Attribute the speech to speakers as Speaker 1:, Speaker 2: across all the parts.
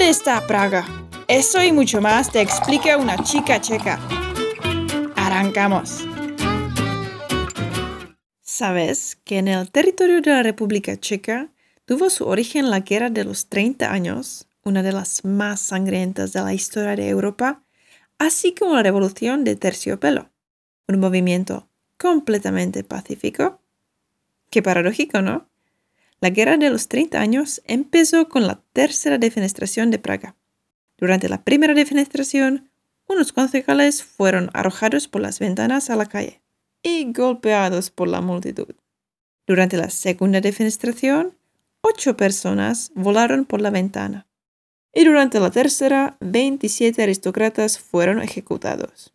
Speaker 1: ¿Dónde está Praga? Eso y mucho más te explica una chica checa. Arrancamos. ¿Sabes que en el territorio de la República Checa tuvo su origen la Guerra de los 30 años, una de las más sangrientas de la historia de Europa, así como la Revolución de Terciopelo, un movimiento completamente pacífico? Qué paradójico, ¿no? La Guerra de los 30 años empezó con la tercera defenestración de Praga. Durante la primera defenestración, unos concejales fueron arrojados por las ventanas a la calle y golpeados por la multitud. Durante la segunda defenestración, ocho personas volaron por la ventana. Y durante la tercera, 27 aristócratas fueron ejecutados.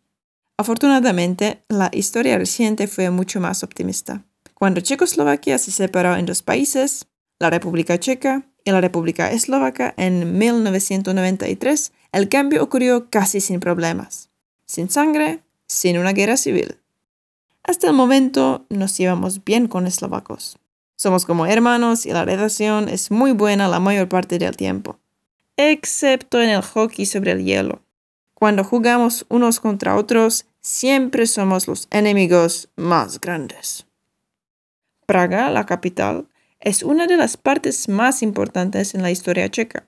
Speaker 1: Afortunadamente, la historia reciente fue mucho más optimista. Cuando Checoslovaquia se separó en dos países, la República Checa y la República Eslovaca en 1993, el cambio ocurrió casi sin problemas, sin sangre, sin una guerra civil. Hasta el momento nos llevamos bien con eslovacos. Somos como hermanos y la relación es muy buena la mayor parte del tiempo, excepto en el hockey sobre el hielo. Cuando jugamos unos contra otros, siempre somos los enemigos más grandes. Praga, la capital, es una de las partes más importantes en la historia checa.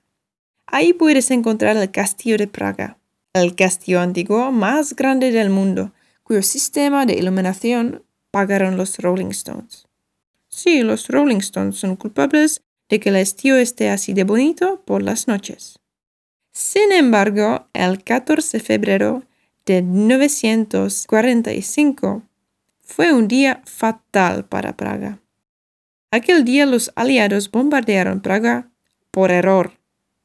Speaker 1: Ahí puedes encontrar el castillo de Praga, el castillo antiguo más grande del mundo, cuyo sistema de iluminación pagaron los Rolling Stones. Sí, los Rolling Stones son culpables de que el estío esté así de bonito por las noches. Sin embargo, el 14 de febrero de 1945 fue un día fatal para Praga. Aquel día los aliados bombardearon Praga por error.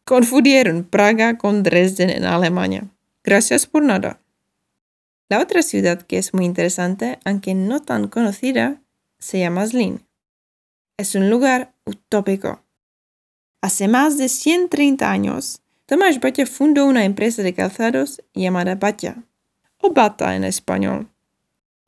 Speaker 1: Confundieron Praga con Dresden en Alemania. Gracias por nada. La otra ciudad que es muy interesante, aunque no tan conocida, se llama Zlín. Es un lugar utópico. Hace más de 130 años, Tomás Batya fundó una empresa de calzados llamada Batya, o Bata en español.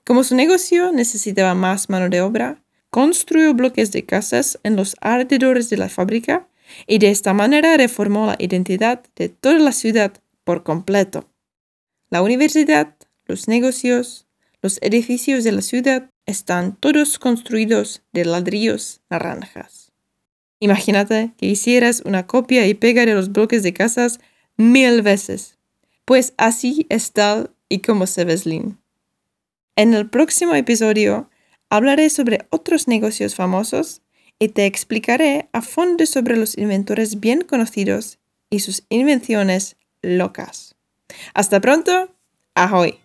Speaker 1: Como su negocio necesitaba más mano de obra, construyó bloques de casas en los alrededores de la fábrica y de esta manera reformó la identidad de toda la ciudad por completo. La universidad, los negocios, los edificios de la ciudad están todos construidos de ladrillos naranjas. Imagínate que hicieras una copia y pega de los bloques de casas mil veces. Pues así es tal y como se ve En el próximo episodio hablaré sobre otros negocios famosos y te explicaré a fondo sobre los inventores bien conocidos y sus invenciones locas. Hasta pronto, ahoy.